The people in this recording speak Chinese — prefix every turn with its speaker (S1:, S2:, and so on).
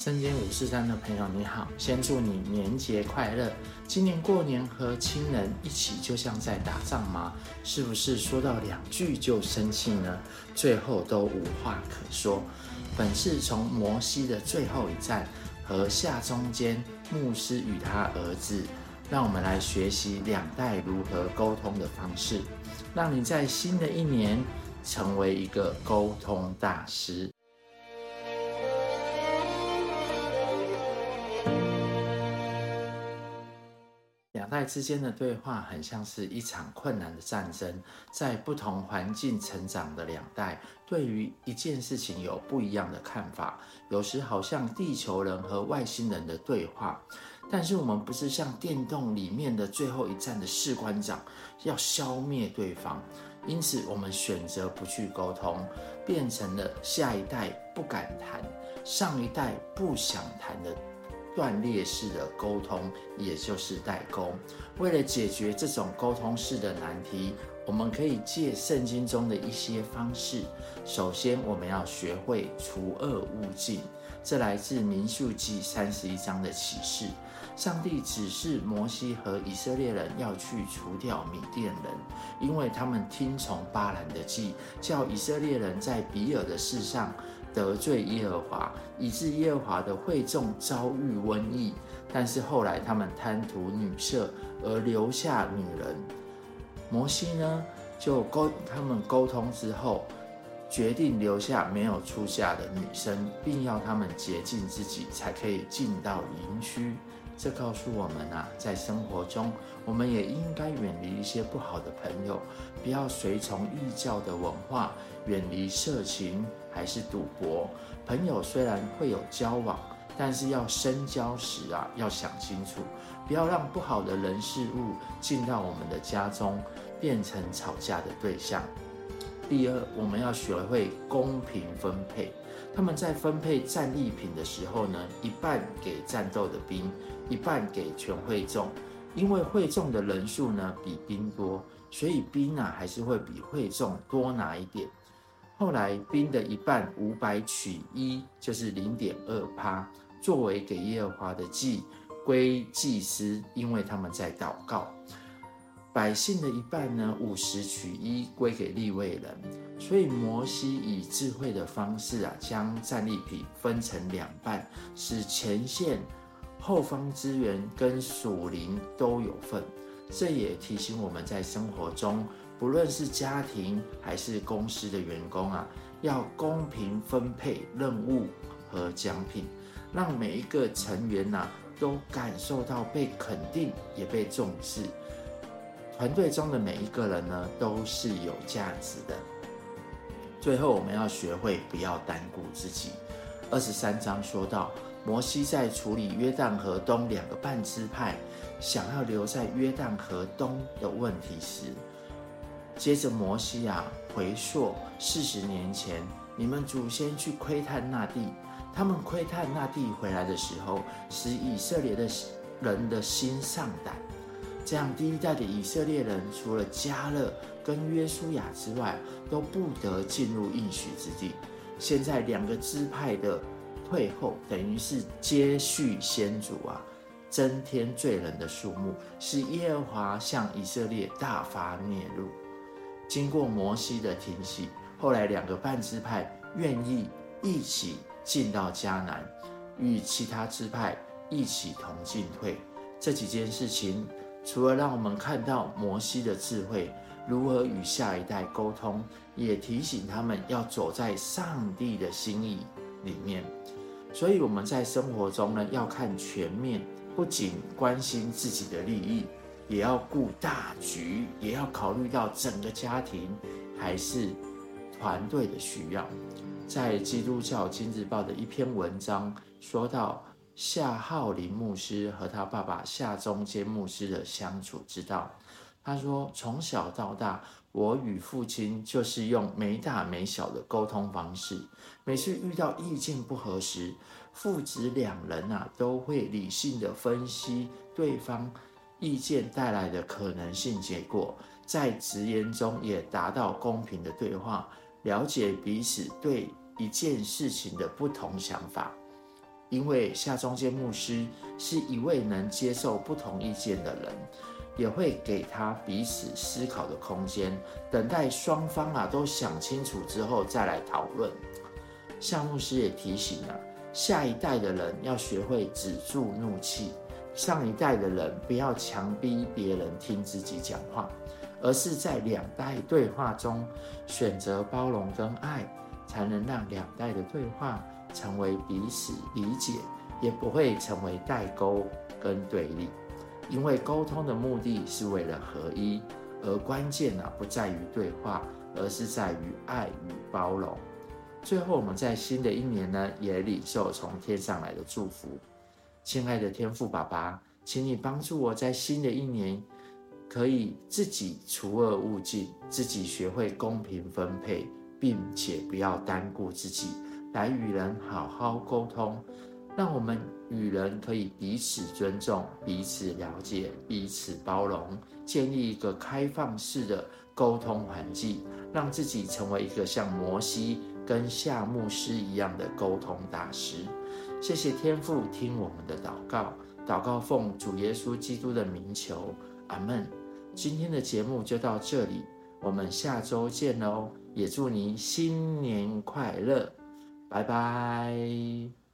S1: 三间五四三的朋友你好，先祝你年节快乐。今年过年和亲人一起，就像在打仗吗？是不是说到两句就生气呢？最后都无话可说。本是从摩西的最后一站和下中间牧师与他儿子，让我们来学习两代如何沟通的方式，让你在新的一年成为一个沟通大师。之间的对话很像是一场困难的战争，在不同环境成长的两代，对于一件事情有不一样的看法。有时好像地球人和外星人的对话，但是我们不是像电动里面的最后一站的士官长，要消灭对方。因此，我们选择不去沟通，变成了下一代不敢谈，上一代不想谈的。断裂式的沟通，也就是代沟。为了解决这种沟通式的难题，我们可以借圣经中的一些方式。首先，我们要学会除恶务尽，这来自民数记三十一章的启示。上帝指示摩西和以色列人要去除掉米甸人，因为他们听从巴兰的计，叫以色列人在比尔的事上。得罪耶和华，以致耶和华的会众遭遇瘟疫。但是后来他们贪图女色而留下女人。摩西呢，就沟他们沟通之后，决定留下没有出嫁的女生，并要他们洁净自己，才可以进到营区。这告诉我们啊，在生活中，我们也应该远离一些不好的朋友，不要随从异教的文化，远离色情还是赌博。朋友虽然会有交往，但是要深交时啊，要想清楚，不要让不好的人事物进到我们的家中，变成吵架的对象。第二，我们要学会公平分配。他们在分配战利品的时候呢，一半给战斗的兵，一半给全会众。因为会众的人数呢比兵多，所以兵啊还是会比会众多拿一点。后来兵的一半五百取一，就是零点二趴，作为给耶和华的祭，归祭司，因为他们在祷告。百姓的一半呢，五十取一归给利未人，所以摩西以智慧的方式啊，将战利品分成两半，使前线、后方支援跟属灵都有份。这也提醒我们在生活中，不论是家庭还是公司的员工啊，要公平分配任务和奖品，让每一个成员呐、啊、都感受到被肯定，也被重视。团队中的每一个人呢，都是有价值的。最后，我们要学会不要单顾自己。二十三章说到，摩西在处理约旦河东两个半支派想要留在约旦河东的问题时，接着摩西啊回溯四十年前，你们祖先去窥探那地，他们窥探那地回来的时候，使以色列的人的心丧胆。这样，第一代的以色列人除了迦勒跟约书亚之外，都不得进入应许之地。现在两个支派的退后，等于是接续先祖啊，增添罪人的数目，使耶和华向以色列大发烈怒。经过摩西的提醒，后来两个半支派愿意一起进到迦南，与其他支派一起同进退。这几件事情。除了让我们看到摩西的智慧，如何与下一代沟通，也提醒他们要走在上帝的心意里面。所以我们在生活中呢，要看全面，不仅关心自己的利益，也要顾大局，也要考虑到整个家庭还是团队的需要。在基督教今日报的一篇文章说到。夏浩林牧师和他爸爸夏中间牧师的相处之道，他说：从小到大，我与父亲就是用没大没小的沟通方式。每次遇到意见不合时，父子两人啊都会理性的分析对方意见带来的可能性结果，在直言中也达到公平的对话，了解彼此对一件事情的不同想法。因为夏中间牧师是一位能接受不同意见的人，也会给他彼此思考的空间，等待双方啊都想清楚之后再来讨论。夏牧师也提醒啊，下一代的人要学会止住怒气，上一代的人不要强逼别人听自己讲话，而是在两代对话中选择包容跟爱，才能让两代的对话。成为彼此理解，也不会成为代沟跟对立，因为沟通的目的是为了合一，而关键呢不在于对话，而是在于爱与包容。最后，我们在新的一年呢，也领受从天上来的祝福。亲爱的天父爸爸，请你帮助我在新的一年，可以自己除恶务尽，自己学会公平分配，并且不要单顾自己。来与人好好沟通，让我们与人可以彼此尊重、彼此了解、彼此包容，建立一个开放式的沟通环境，让自己成为一个像摩西跟夏牧师一样的沟通大师。谢谢天父听我们的祷告，祷告奉主耶稣基督的名求，阿门。今天的节目就到这里，我们下周见喽！也祝您新年快乐。拜拜。